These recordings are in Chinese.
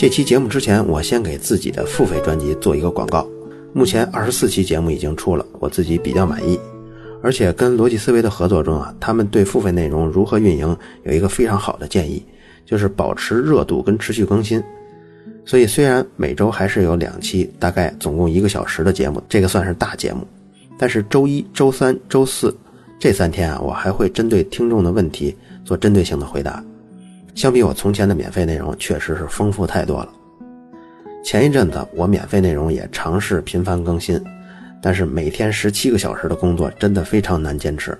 这期节目之前，我先给自己的付费专辑做一个广告。目前二十四期节目已经出了，我自己比较满意。而且跟逻辑思维的合作中啊，他们对付费内容如何运营有一个非常好的建议，就是保持热度跟持续更新。所以虽然每周还是有两期，大概总共一个小时的节目，这个算是大节目。但是周一、周三、周四这三天啊，我还会针对听众的问题做针对性的回答。相比我从前的免费内容，确实是丰富太多了。前一阵子我免费内容也尝试频繁更新。但是每天十七个小时的工作真的非常难坚持。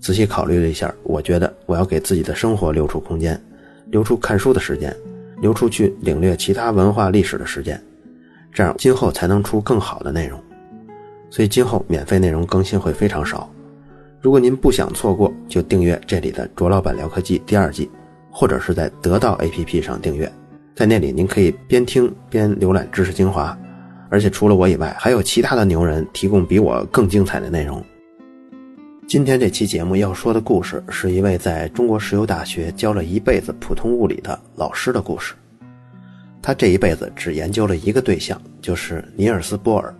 仔细考虑了一下，我觉得我要给自己的生活留出空间，留出看书的时间，留出去领略其他文化历史的时间，这样今后才能出更好的内容。所以今后免费内容更新会非常少。如果您不想错过，就订阅这里的卓老板聊科技第二季，或者是在得到 APP 上订阅，在那里您可以边听边浏览知识精华。而且除了我以外，还有其他的牛人提供比我更精彩的内容。今天这期节目要说的故事，是一位在中国石油大学教了一辈子普通物理的老师的故事。他这一辈子只研究了一个对象，就是尼尔斯·波尔。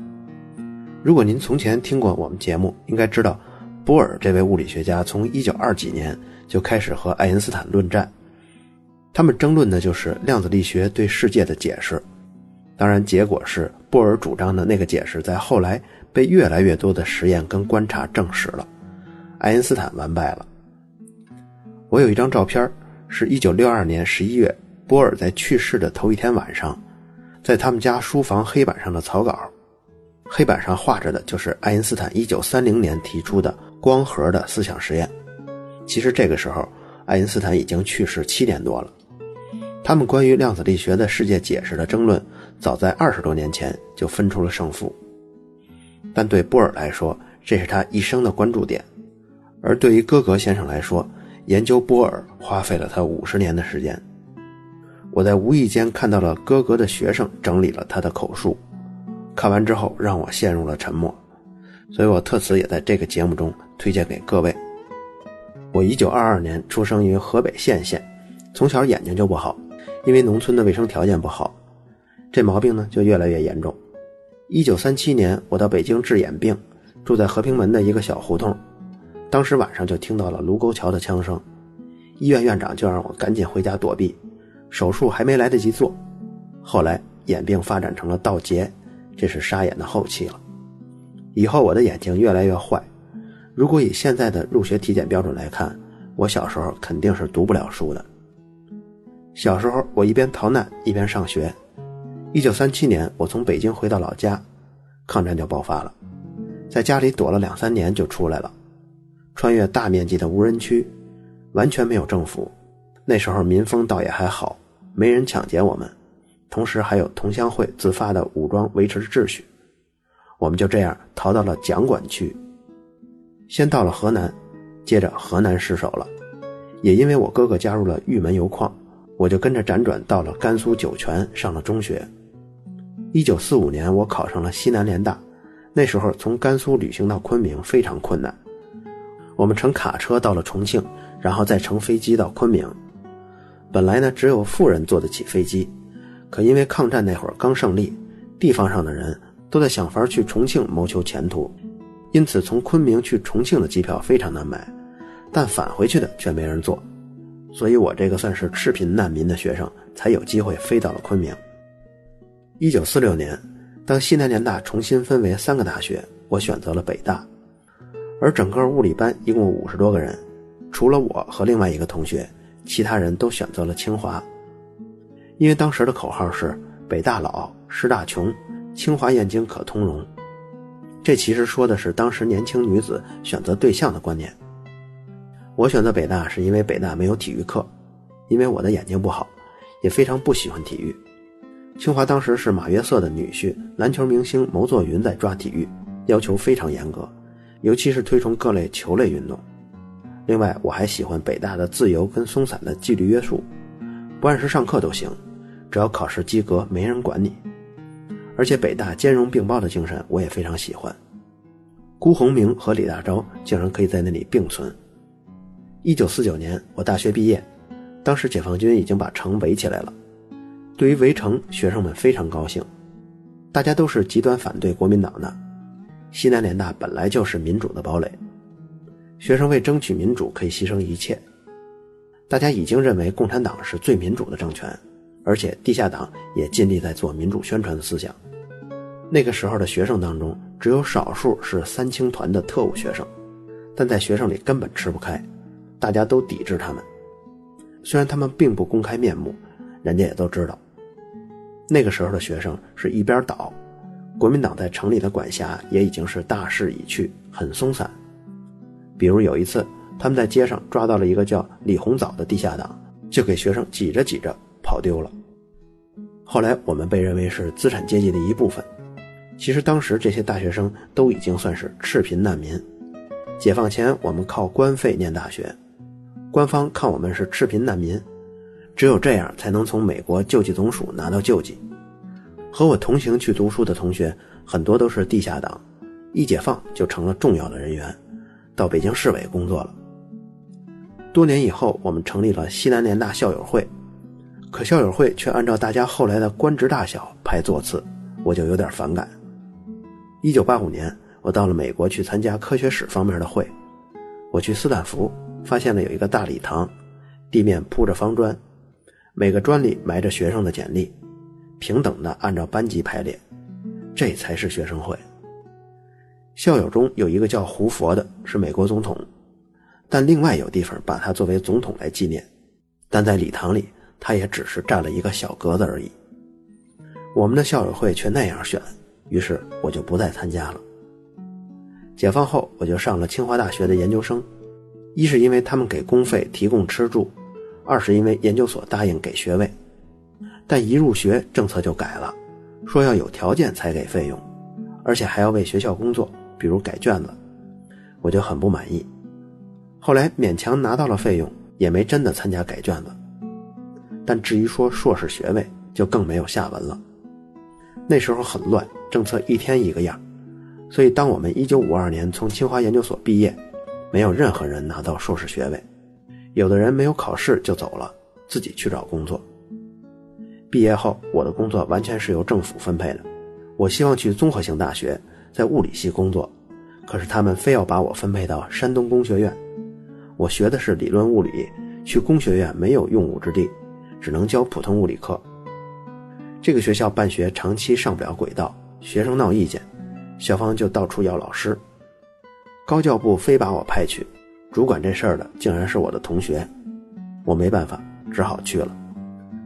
如果您从前听过我们节目，应该知道，波尔这位物理学家从一九二几年就开始和爱因斯坦论战，他们争论的就是量子力学对世界的解释。当然，结果是波尔主张的那个解释，在后来被越来越多的实验跟观察证实了，爱因斯坦完败了。我有一张照片，是一九六二年十一月，波尔在去世的头一天晚上，在他们家书房黑板上的草稿，黑板上画着的就是爱因斯坦一九三零年提出的光核的思想实验。其实这个时候，爱因斯坦已经去世七年多了。他们关于量子力学的世界解释的争论，早在二十多年前就分出了胜负。但对波尔来说，这是他一生的关注点；而对于哥格先生来说，研究波尔花费了他五十年的时间。我在无意间看到了哥格的学生整理了他的口述，看完之后让我陷入了沉默，所以我特此也在这个节目中推荐给各位。我一九二二年出生于河北献县，从小眼睛就不好。因为农村的卫生条件不好，这毛病呢就越来越严重。一九三七年，我到北京治眼病，住在和平门的一个小胡同。当时晚上就听到了卢沟桥的枪声，医院院长就让我赶紧回家躲避，手术还没来得及做。后来眼病发展成了倒睫，这是沙眼的后期了。以后我的眼睛越来越坏，如果以现在的入学体检标准来看，我小时候肯定是读不了书的。小时候，我一边逃难一边上学。一九三七年，我从北京回到老家，抗战就爆发了，在家里躲了两三年就出来了，穿越大面积的无人区，完全没有政府。那时候民风倒也还好，没人抢劫我们，同时还有同乡会自发的武装维持秩序。我们就这样逃到了蒋管区，先到了河南，接着河南失守了，也因为我哥哥加入了玉门油矿。我就跟着辗转到了甘肃酒泉上了中学。一九四五年，我考上了西南联大。那时候从甘肃旅行到昆明非常困难，我们乘卡车到了重庆，然后再乘飞机到昆明。本来呢，只有富人坐得起飞机，可因为抗战那会儿刚胜利，地方上的人都在想法去重庆谋求前途，因此从昆明去重庆的机票非常难买，但返回去的却没人坐。所以，我这个算是赤贫难民的学生，才有机会飞到了昆明。一九四六年，当西南联大重新分为三个大学，我选择了北大。而整个物理班一共五十多个人，除了我和另外一个同学，其他人都选择了清华。因为当时的口号是“北大老，师大穷，清华燕京可通融”，这其实说的是当时年轻女子选择对象的观念。我选择北大是因为北大没有体育课，因为我的眼睛不好，也非常不喜欢体育。清华当时是马约瑟的女婿，篮球明星牟作云在抓体育，要求非常严格，尤其是推崇各类球类运动。另外，我还喜欢北大的自由跟松散的纪律约束，不按时上课都行，只要考试及格，没人管你。而且北大兼容并包的精神我也非常喜欢。辜鸿铭和李大钊竟然可以在那里并存。一九四九年，我大学毕业，当时解放军已经把城围起来了。对于围城，学生们非常高兴，大家都是极端反对国民党的。西南联大本来就是民主的堡垒，学生为争取民主可以牺牲一切。大家已经认为共产党是最民主的政权，而且地下党也尽力在做民主宣传的思想。那个时候的学生当中，只有少数是三青团的特务学生，但在学生里根本吃不开，大家都抵制他们。虽然他们并不公开面目，人家也都知道。那个时候的学生是一边倒，国民党在城里的管辖也已经是大势已去，很松散。比如有一次，他们在街上抓到了一个叫李洪藻的地下党，就给学生挤着挤着跑丢了。后来我们被认为是资产阶级的一部分。其实当时这些大学生都已经算是赤贫难民。解放前我们靠官费念大学，官方看我们是赤贫难民，只有这样才能从美国救济总署拿到救济。和我同行去读书的同学很多都是地下党，一解放就成了重要的人员，到北京市委工作了。多年以后，我们成立了西南联大校友会，可校友会却按照大家后来的官职大小排座次，我就有点反感。一九八五年，我到了美国去参加科学史方面的会。我去斯坦福，发现了有一个大礼堂，地面铺着方砖，每个砖里埋着学生的简历，平等的按照班级排列，这才是学生会。校友中有一个叫胡佛的，是美国总统，但另外有地方把他作为总统来纪念，但在礼堂里，他也只是占了一个小格子而已。我们的校友会却那样选。于是我就不再参加了。解放后，我就上了清华大学的研究生，一是因为他们给公费提供吃住，二是因为研究所答应给学位。但一入学，政策就改了，说要有条件才给费用，而且还要为学校工作，比如改卷子，我就很不满意。后来勉强拿到了费用，也没真的参加改卷子。但至于说硕士学位，就更没有下文了。那时候很乱，政策一天一个样，所以当我们1952年从清华研究所毕业，没有任何人拿到硕士学位，有的人没有考试就走了，自己去找工作。毕业后，我的工作完全是由政府分配的，我希望去综合性大学，在物理系工作，可是他们非要把我分配到山东工学院，我学的是理论物理，去工学院没有用武之地，只能教普通物理课。这个学校办学长期上不了轨道，学生闹意见，校方就到处要老师。高教部非把我派去，主管这事儿的竟然是我的同学，我没办法，只好去了。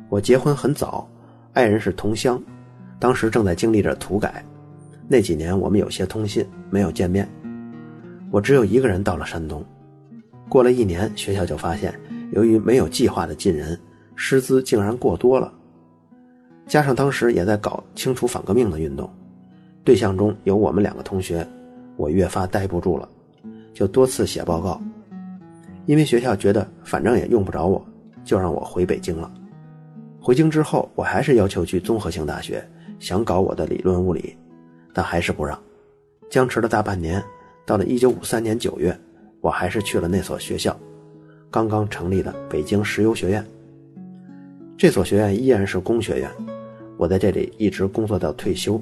我结婚很早，爱人是同乡，当时正在经历着土改，那几年我们有些通信，没有见面。我只有一个人到了山东，过了一年，学校就发现，由于没有计划的进人，师资竟然过多了。加上当时也在搞清除反革命的运动，对象中有我们两个同学，我越发待不住了，就多次写报告。因为学校觉得反正也用不着我，就让我回北京了。回京之后，我还是要求去综合性大学，想搞我的理论物理，但还是不让。僵持了大半年，到了1953年9月，我还是去了那所学校，刚刚成立的北京石油学院。这所学院依然是工学院。我在这里一直工作到退休，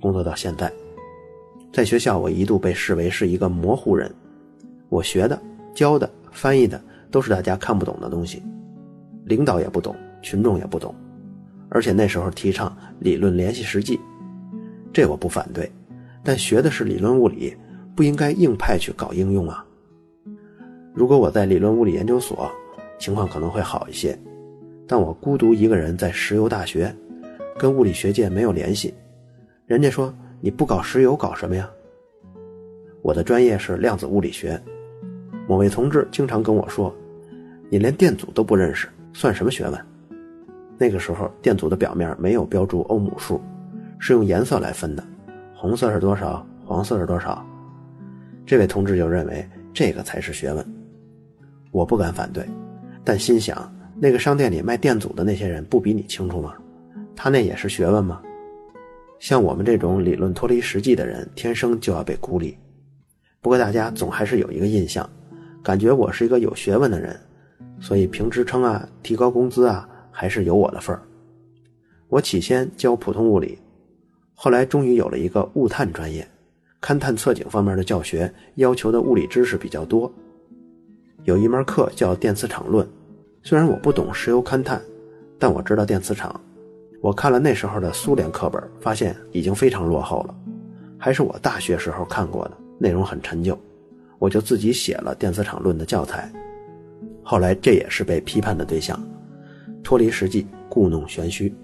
工作到现在，在学校我一度被视为是一个模糊人，我学的、教的、翻译的都是大家看不懂的东西，领导也不懂，群众也不懂，而且那时候提倡理论联系实际，这我不反对，但学的是理论物理，不应该硬派去搞应用啊。如果我在理论物理研究所，情况可能会好一些，但我孤独一个人在石油大学。跟物理学界没有联系，人家说你不搞石油搞什么呀？我的专业是量子物理学，某位同志经常跟我说，你连电阻都不认识，算什么学问？那个时候电阻的表面没有标注欧姆数，是用颜色来分的，红色是多少，黄色是多少。这位同志就认为这个才是学问，我不敢反对，但心想那个商店里卖电阻的那些人不比你清楚吗？他那也是学问吗？像我们这种理论脱离实际的人，天生就要被孤立。不过大家总还是有一个印象，感觉我是一个有学问的人，所以评职称啊、提高工资啊，还是有我的份儿。我起先教普通物理，后来终于有了一个物探专业，勘探测井方面的教学要求的物理知识比较多。有一门课叫电磁场论，虽然我不懂石油勘探，但我知道电磁场。我看了那时候的苏联课本，发现已经非常落后了，还是我大学时候看过的，内容很陈旧。我就自己写了电磁场论的教材，后来这也是被批判的对象，脱离实际，故弄玄虚。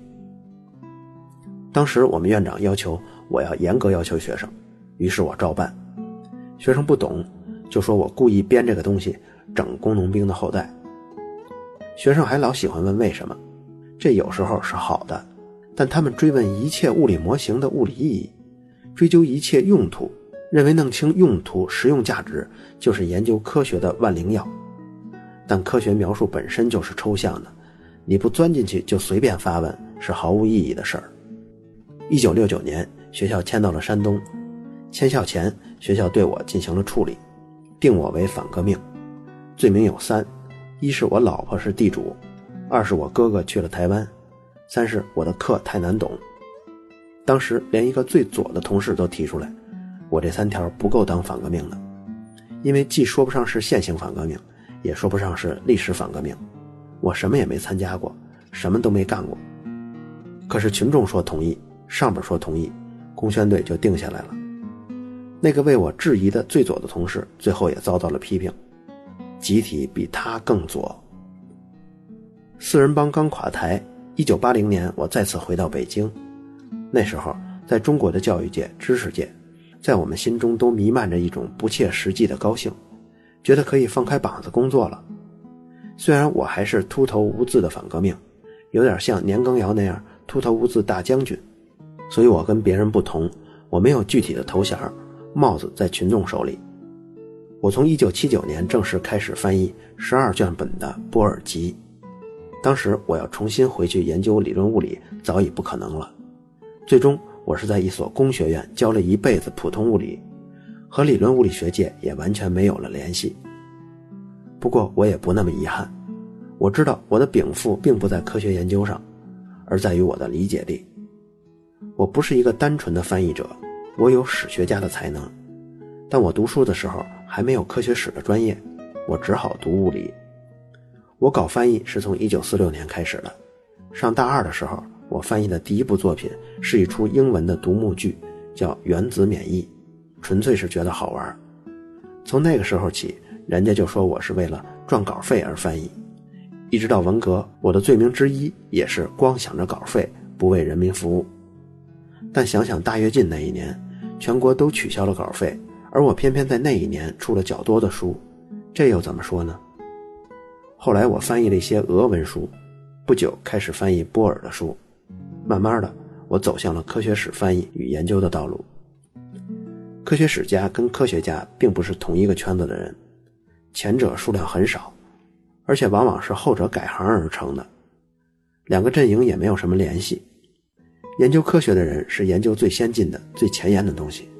当时我们院长要求我要严格要求学生，于是我照办。学生不懂，就说我故意编这个东西整工农兵的后代。学生还老喜欢问为什么，这有时候是好的，但他们追问一切物理模型的物理意义，追究一切用途。认为弄清用途、实用价值就是研究科学的万灵药，但科学描述本身就是抽象的，你不钻进去就随便发问是毫无意义的事儿。一九六九年，学校迁到了山东，迁校前，学校对我进行了处理，定我为反革命，罪名有三：一是我老婆是地主，二是我哥哥去了台湾，三是我的课太难懂。当时连一个最左的同事都提出来。我这三条不够当反革命的，因为既说不上是现行反革命，也说不上是历史反革命。我什么也没参加过，什么都没干过。可是群众说同意，上边说同意，公宣队就定下来了。那个为我质疑的最左的同事，最后也遭到了批评，集体比他更左。四人帮刚垮台，一九八零年我再次回到北京，那时候在中国的教育界、知识界。在我们心中都弥漫着一种不切实际的高兴，觉得可以放开膀子工作了。虽然我还是秃头无字的反革命，有点像年羹尧那样秃头无字大将军，所以我跟别人不同，我没有具体的头衔，帽子在群众手里。我从1979年正式开始翻译十二卷本的波尔吉，当时我要重新回去研究理论物理早已不可能了，最终。我是在一所工学院教了一辈子普通物理，和理论物理学界也完全没有了联系。不过我也不那么遗憾，我知道我的禀赋并不在科学研究上，而在于我的理解力。我不是一个单纯的翻译者，我有史学家的才能，但我读书的时候还没有科学史的专业，我只好读物理。我搞翻译是从1946年开始的，上大二的时候。我翻译的第一部作品是一出英文的独幕剧，叫《原子免疫》，纯粹是觉得好玩。从那个时候起，人家就说我是为了赚稿费而翻译，一直到文革，我的罪名之一也是光想着稿费，不为人民服务。但想想大跃进那一年，全国都取消了稿费，而我偏偏在那一年出了较多的书，这又怎么说呢？后来我翻译了一些俄文书，不久开始翻译波尔的书。慢慢的，我走向了科学史翻译与研究的道路。科学史家跟科学家并不是同一个圈子的人，前者数量很少，而且往往是后者改行而成的，两个阵营也没有什么联系。研究科学的人是研究最先进的、最前沿的东西，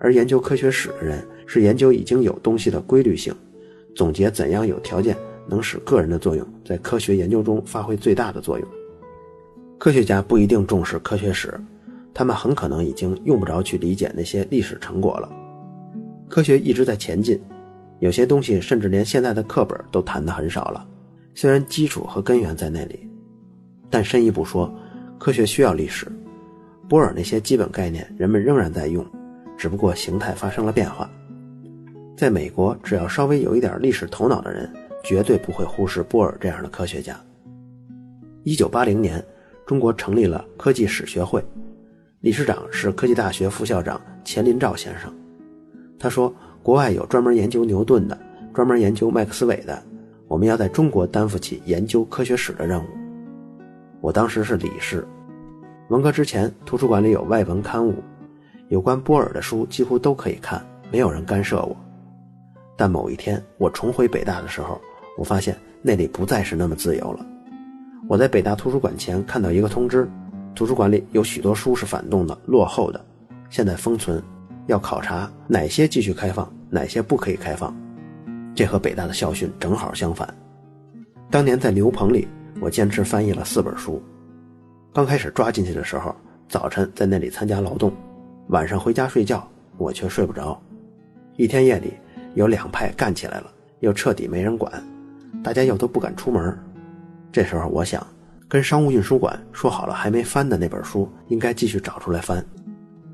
而研究科学史的人是研究已经有东西的规律性，总结怎样有条件能使个人的作用在科学研究中发挥最大的作用。科学家不一定重视科学史，他们很可能已经用不着去理解那些历史成果了。科学一直在前进，有些东西甚至连现在的课本都谈的很少了。虽然基础和根源在那里，但深一步说，科学需要历史。波尔那些基本概念人们仍然在用，只不过形态发生了变化。在美国，只要稍微有一点历史头脑的人，绝对不会忽视波尔这样的科学家。一九八零年。中国成立了科技史学会，理事长是科技大学副校长钱林照先生。他说：“国外有专门研究牛顿的，专门研究麦克斯韦的，我们要在中国担负起研究科学史的任务。”我当时是理事。文革之前，图书馆里有外文刊物，有关波尔的书几乎都可以看，没有人干涉我。但某一天我重回北大的时候，我发现那里不再是那么自由了。我在北大图书馆前看到一个通知，图书馆里有许多书是反动的、落后的，现在封存，要考察哪些继续开放，哪些不可以开放。这和北大的校训正好相反。当年在牛棚里，我坚持翻译了四本书，刚开始抓进去的时候，早晨在那里参加劳动，晚上回家睡觉，我却睡不着。一天夜里，有两派干起来了，又彻底没人管，大家又都不敢出门。这时候我想，跟商务印书馆说好了，还没翻的那本书应该继续找出来翻。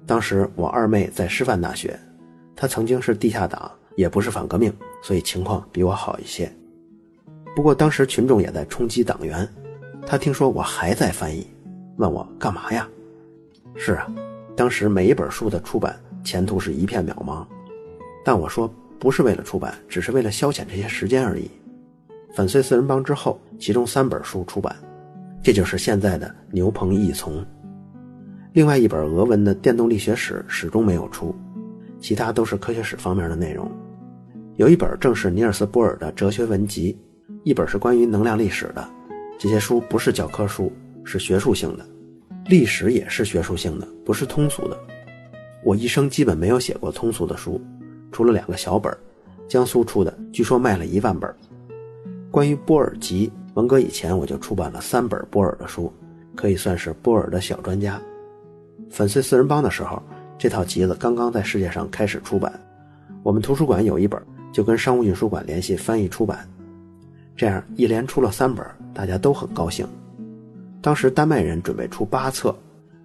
当时我二妹在师范大学，她曾经是地下党，也不是反革命，所以情况比我好一些。不过当时群众也在冲击党员，他听说我还在翻译，问我干嘛呀？是啊，当时每一本书的出版前途是一片渺茫，但我说不是为了出版，只是为了消遣这些时间而已。粉碎四人帮之后，其中三本书出版，这就是现在的牛棚义从。另外一本俄文的电动力学史始终没有出，其他都是科学史方面的内容。有一本正是尼尔斯·波尔的哲学文集，一本是关于能量历史的。这些书不是教科书，是学术性的，历史也是学术性的，不是通俗的。我一生基本没有写过通俗的书，除了两个小本江苏出的，据说卖了一万本。关于波尔集，文革以前我就出版了三本波尔的书，可以算是波尔的小专家。粉碎四人帮的时候，这套集子刚刚在世界上开始出版，我们图书馆有一本，就跟商务印书馆联系翻译出版，这样一连出了三本，大家都很高兴。当时丹麦人准备出八册，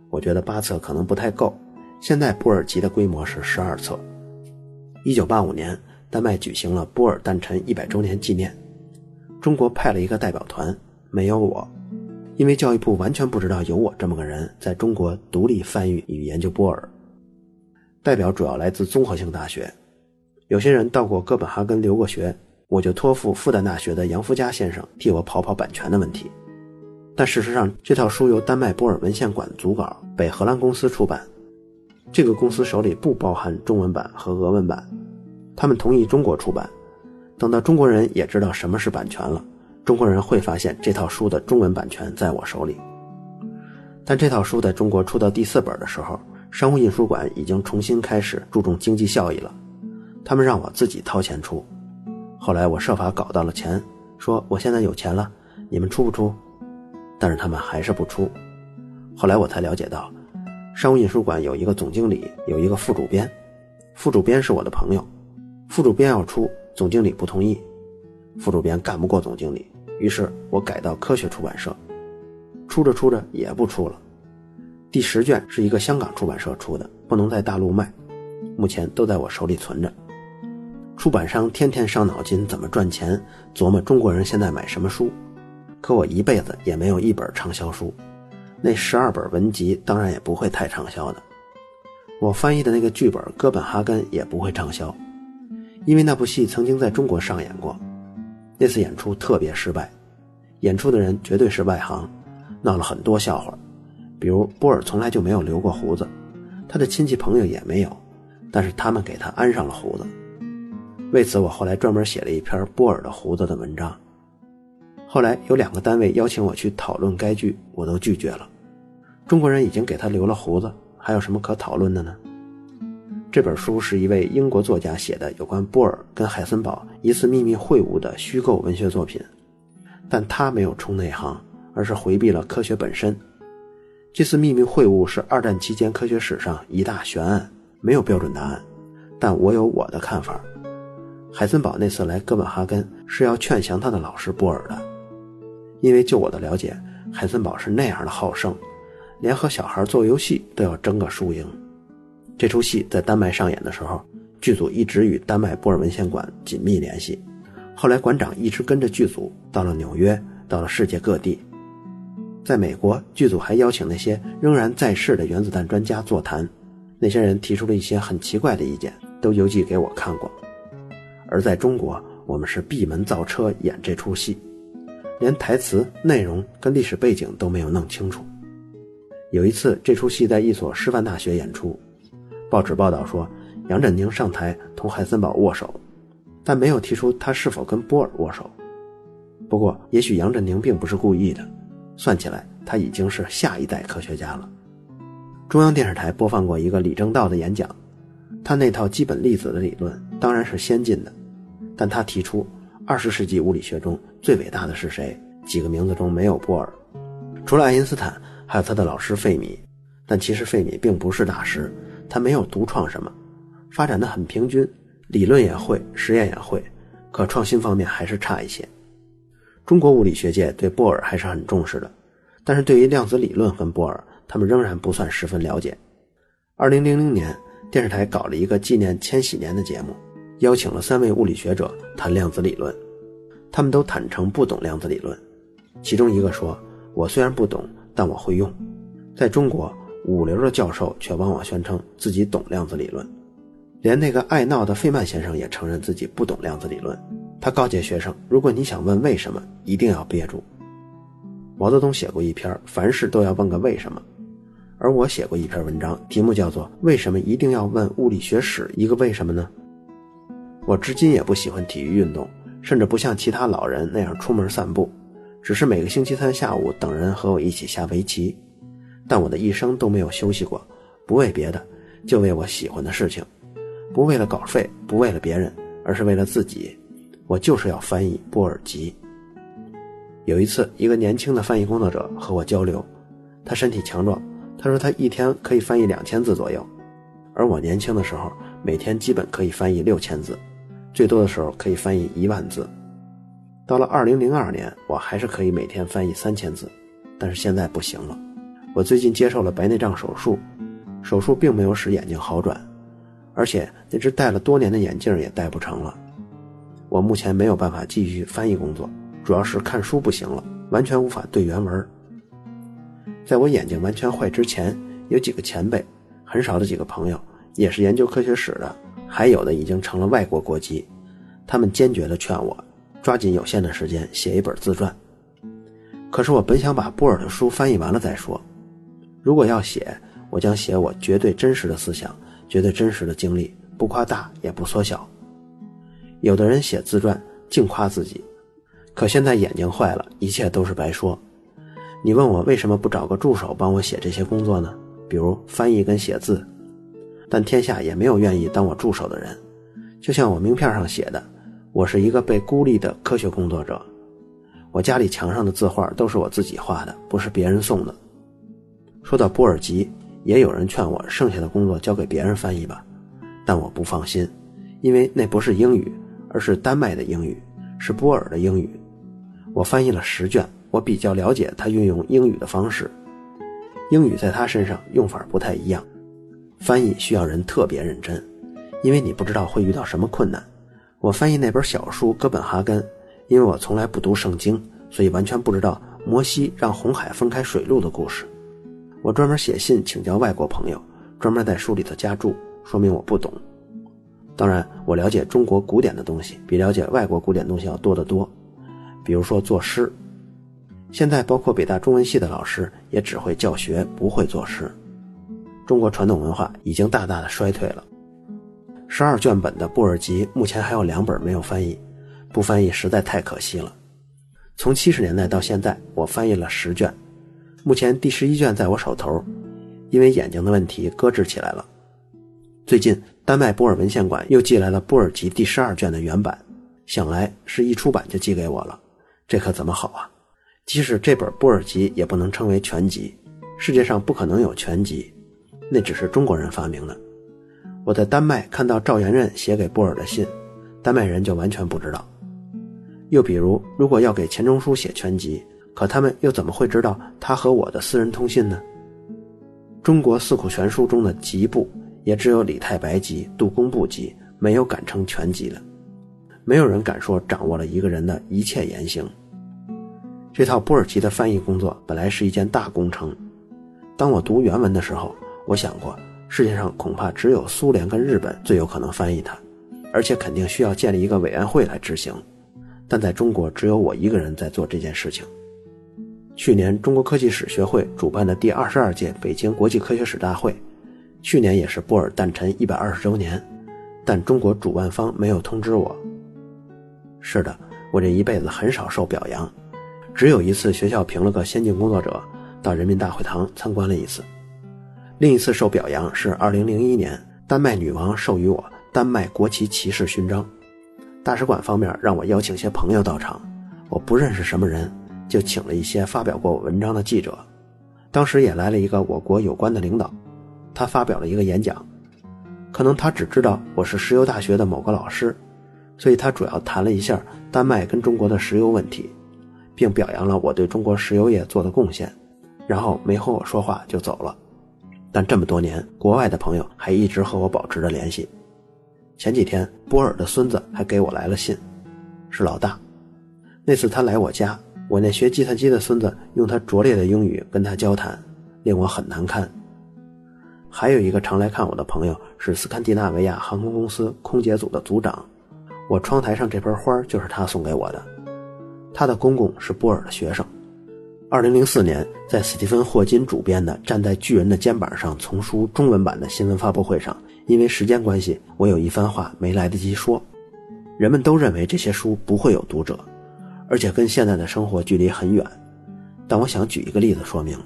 我觉得八册可能不太够，现在波尔集的规模是十二册。一九八五年，丹麦举行了波尔诞辰一百周年纪念。中国派了一个代表团，没有我，因为教育部完全不知道有我这么个人在中国独立翻译与研究波尔。代表主要来自综合性大学，有些人到过哥本哈根留过学，我就托付复旦大学的杨福家先生替我跑跑版权的问题。但事实上，这套书由丹麦波尔文献馆组稿，北荷兰公司出版，这个公司手里不包含中文版和俄文版，他们同意中国出版。等到中国人也知道什么是版权了，中国人会发现这套书的中文版权在我手里。但这套书在中国出到第四本的时候，商务印书馆已经重新开始注重经济效益了，他们让我自己掏钱出。后来我设法搞到了钱，说我现在有钱了，你们出不出？但是他们还是不出。后来我才了解到，商务印书馆有一个总经理，有一个副主编，副主编是我的朋友，副主编要出。总经理不同意，副主编干不过总经理，于是我改到科学出版社，出着出着也不出了。第十卷是一个香港出版社出的，不能在大陆卖，目前都在我手里存着。出版商天天伤脑筋怎么赚钱，琢磨中国人现在买什么书，可我一辈子也没有一本畅销书，那十二本文集当然也不会太畅销的，我翻译的那个剧本《哥本哈根》也不会畅销。因为那部戏曾经在中国上演过，那次演出特别失败，演出的人绝对是外行，闹了很多笑话，比如波尔从来就没有留过胡子，他的亲戚朋友也没有，但是他们给他安上了胡子。为此，我后来专门写了一篇波尔的胡子的文章。后来有两个单位邀请我去讨论该剧，我都拒绝了。中国人已经给他留了胡子，还有什么可讨论的呢？这本书是一位英国作家写的有关波尔跟海森堡一次秘密会晤的虚构文学作品，但他没有冲内行，而是回避了科学本身。这次秘密会晤是二战期间科学史上一大悬案，没有标准答案，但我有我的看法。海森堡那次来哥本哈根是要劝降他的老师波尔的，因为就我的了解，海森堡是那样的好胜，连和小孩做游戏都要争个输赢。这出戏在丹麦上演的时候，剧组一直与丹麦波尔文献馆紧密联系。后来馆长一直跟着剧组到了纽约，到了世界各地。在美国，剧组还邀请那些仍然在世的原子弹专家座谈，那些人提出了一些很奇怪的意见，都邮寄给我看过。而在中国，我们是闭门造车演这出戏，连台词、内容跟历史背景都没有弄清楚。有一次，这出戏在一所师范大学演出。报纸报道说，杨振宁上台同海森堡握手，但没有提出他是否跟波尔握手。不过，也许杨振宁并不是故意的，算起来他已经是下一代科学家了。中央电视台播放过一个李政道的演讲，他那套基本粒子的理论当然是先进的，但他提出二十世纪物理学中最伟大的是谁？几个名字中没有波尔，除了爱因斯坦，还有他的老师费米。但其实费米并不是大师，他没有独创什么，发展的很平均，理论也会，实验也会，可创新方面还是差一些。中国物理学界对波尔还是很重视的，但是对于量子理论和波尔，他们仍然不算十分了解。二零零零年，电视台搞了一个纪念千禧年的节目，邀请了三位物理学者谈量子理论，他们都坦诚不懂量子理论。其中一个说：“我虽然不懂，但我会用。”在中国。五流的教授却往往宣称自己懂量子理论，连那个爱闹的费曼先生也承认自己不懂量子理论。他告诫学生：如果你想问为什么，一定要憋住。毛泽东写过一篇《凡事都要问个为什么》，而我写过一篇文章，题目叫做《为什么一定要问物理学史一个为什么呢》。我至今也不喜欢体育运动，甚至不像其他老人那样出门散步，只是每个星期三下午等人和我一起下围棋。但我的一生都没有休息过，不为别的，就为我喜欢的事情，不为了稿费，不为了别人，而是为了自己。我就是要翻译波尔吉。有一次，一个年轻的翻译工作者和我交流，他身体强壮，他说他一天可以翻译两千字左右，而我年轻的时候每天基本可以翻译六千字，最多的时候可以翻译一万字。到了二零零二年，我还是可以每天翻译三千字，但是现在不行了。我最近接受了白内障手术，手术并没有使眼睛好转，而且那只戴了多年的眼镜也戴不成了。我目前没有办法继续翻译工作，主要是看书不行了，完全无法对原文。在我眼睛完全坏之前，有几个前辈，很少的几个朋友，也是研究科学史的，还有的已经成了外国国籍，他们坚决地劝我，抓紧有限的时间写一本自传。可是我本想把波尔的书翻译完了再说。如果要写，我将写我绝对真实的思想，绝对真实的经历，不夸大也不缩小。有的人写自传净夸自己，可现在眼睛坏了，一切都是白说。你问我为什么不找个助手帮我写这些工作呢？比如翻译跟写字。但天下也没有愿意当我助手的人。就像我名片上写的，我是一个被孤立的科学工作者。我家里墙上的字画都是我自己画的，不是别人送的。说到波尔吉，也有人劝我剩下的工作交给别人翻译吧，但我不放心，因为那不是英语，而是丹麦的英语，是波尔的英语。我翻译了十卷，我比较了解他运用英语的方式，英语在他身上用法不太一样。翻译需要人特别认真，因为你不知道会遇到什么困难。我翻译那本小书《哥本哈根》，因为我从来不读圣经，所以完全不知道摩西让红海分开水路的故事。我专门写信请教外国朋友，专门在书里头加注，说明我不懂。当然，我了解中国古典的东西，比了解外国古典东西要多得多。比如说作诗，现在包括北大中文系的老师也只会教学，不会作诗。中国传统文化已经大大的衰退了。十二卷本的布尔吉目前还有两本没有翻译，不翻译实在太可惜了。从七十年代到现在，我翻译了十卷。目前第十一卷在我手头，因为眼睛的问题搁置起来了。最近丹麦波尔文献馆又寄来了波尔集第十二卷的原版，想来是一出版就寄给我了，这可怎么好啊？即使这本波尔集也不能称为全集，世界上不可能有全集，那只是中国人发明的。我在丹麦看到赵元任写给波尔的信，丹麦人就完全不知道。又比如，如果要给钱钟书写全集。可他们又怎么会知道他和我的私人通信呢？中国四库全书中的集部也只有李太白集、杜工部集，没有敢称全集的。没有人敢说掌握了一个人的一切言行。这套波尔吉的翻译工作本来是一件大工程。当我读原文的时候，我想过世界上恐怕只有苏联跟日本最有可能翻译它，而且肯定需要建立一个委员会来执行。但在中国，只有我一个人在做这件事情。去年中国科技史学会主办的第二十二届北京国际科学史大会，去年也是波尔诞辰一百二十周年，但中国主办方没有通知我。是的，我这一辈子很少受表扬，只有一次学校评了个先进工作者，到人民大会堂参观了一次。另一次受表扬是二零零一年，丹麦女王授予我丹麦国旗骑士勋章，大使馆方面让我邀请些朋友到场，我不认识什么人。就请了一些发表过文章的记者，当时也来了一个我国有关的领导，他发表了一个演讲。可能他只知道我是石油大学的某个老师，所以他主要谈了一下丹麦跟中国的石油问题，并表扬了我对中国石油业做的贡献，然后没和我说话就走了。但这么多年，国外的朋友还一直和我保持着联系。前几天，波尔的孙子还给我来了信，是老大。那次他来我家，我那学计算机的孙子用他拙劣的英语跟他交谈，令我很难堪。还有一个常来看我的朋友是斯堪的纳维亚航空公司空姐组的组长，我窗台上这盆花就是他送给我的。他的公公是波尔的学生。二零零四年，在史蒂芬·霍金主编的《站在巨人的肩膀上》丛书中文版的新闻发布会上，因为时间关系，我有一番话没来得及说。人们都认为这些书不会有读者，而且跟现在的生活距离很远。但我想举一个例子说明。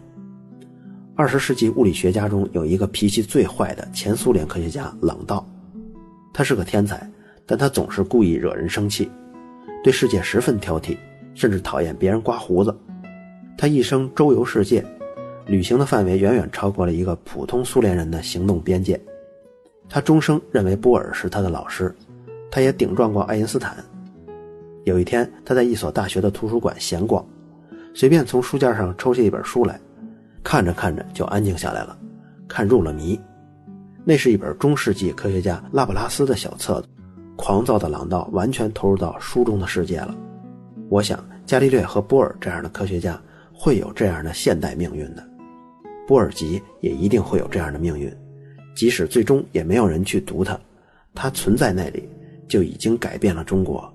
二十世纪物理学家中有一个脾气最坏的前苏联科学家朗道，他是个天才，但他总是故意惹人生气，对世界十分挑剔，甚至讨厌别人刮胡子。他一生周游世界，旅行的范围远远超过了一个普通苏联人的行动边界。他终生认为波尔是他的老师，他也顶撞过爱因斯坦。有一天，他在一所大学的图书馆闲逛，随便从书架上抽下一本书来。看着看着就安静下来了，看入了迷。那是一本中世纪科学家拉普拉斯的小册子。狂躁的朗道完全投入到书中的世界了。我想，伽利略和波尔这样的科学家会有这样的现代命运的。波尔吉也一定会有这样的命运，即使最终也没有人去读它，它存在那里就已经改变了中国。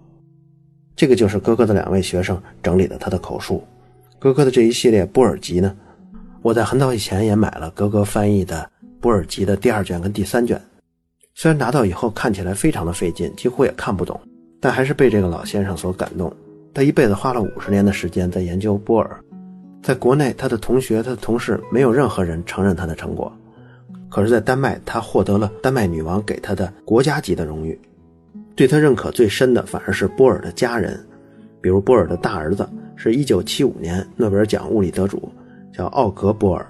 这个就是哥哥的两位学生整理的他的口述。哥哥的这一系列波尔集呢？我在很早以前也买了哥哥翻译的波尔吉的第二卷跟第三卷，虽然拿到以后看起来非常的费劲，几乎也看不懂，但还是被这个老先生所感动。他一辈子花了五十年的时间在研究波尔，在国内他的同学、他的同事没有任何人承认他的成果，可是，在丹麦他获得了丹麦女王给他的国家级的荣誉。对他认可最深的反而是波尔的家人，比如波尔的大儿子是一九七五年诺贝尔奖物理得主。叫奥格波尔，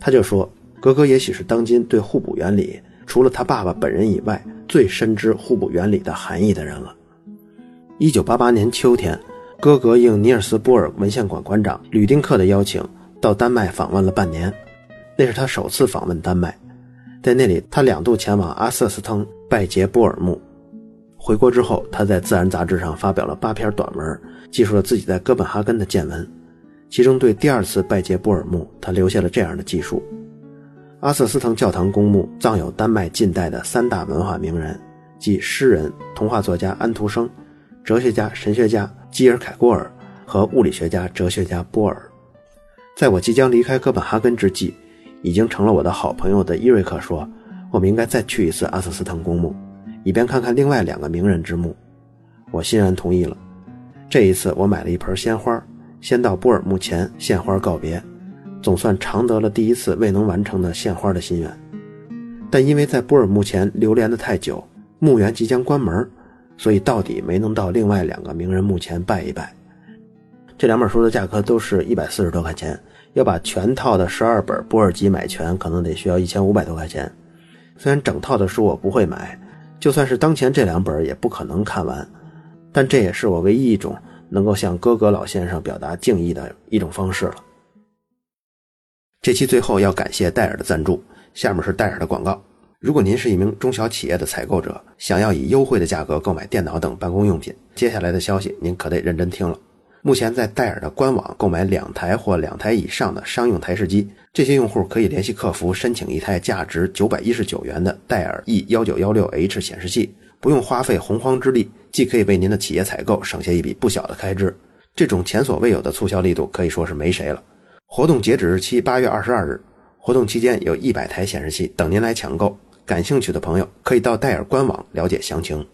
他就说：“格格也许是当今对互补原理除了他爸爸本人以外最深知互补原理的含义的人了。”一九八八年秋天，哥格应尼尔斯波尔文献馆馆长吕丁克的邀请，到丹麦访问了半年。那是他首次访问丹麦，在那里他两度前往阿瑟斯滕拜谒波尔墓。回国之后，他在《自然》杂志上发表了八篇短文，记述了自己在哥本哈根的见闻。其中对第二次拜谒波尔墓，他留下了这样的记述：阿瑟斯滕教堂公墓葬有丹麦近代的三大文化名人，即诗人、童话作家安徒生、哲学家、神学家基尔凯郭尔和物理学家、哲学家波尔。在我即将离开哥本哈根之际，已经成了我的好朋友的伊瑞克说：“我们应该再去一次阿瑟斯滕公墓，以便看看另外两个名人之墓。”我欣然同意了。这一次，我买了一盆鲜花。先到波尔墓前献花告别，总算偿得了第一次未能完成的献花的心愿。但因为在波尔墓前流连的太久，墓园即将关门，所以到底没能到另外两个名人墓前拜一拜。这两本书的价格都是一百四十多块钱，要把全套的十二本波尔集买全，可能得需要一千五百多块钱。虽然整套的书我不会买，就算是当前这两本也不可能看完，但这也是我唯一一种。能够向哥哥老先生表达敬意的一种方式了。这期最后要感谢戴尔的赞助，下面是戴尔的广告。如果您是一名中小企业的采购者，想要以优惠的价格购买电脑等办公用品，接下来的消息您可得认真听了。目前在戴尔的官网购买两台或两台以上的商用台式机，这些用户可以联系客服申请一台价值九百一十九元的戴尔 E 幺九幺六 H 显示器。不用花费洪荒之力，既可以为您的企业采购省下一笔不小的开支。这种前所未有的促销力度可以说是没谁了。活动截止日期八月二十二日，活动期间有一百台显示器等您来抢购。感兴趣的朋友可以到戴尔官网了解详情。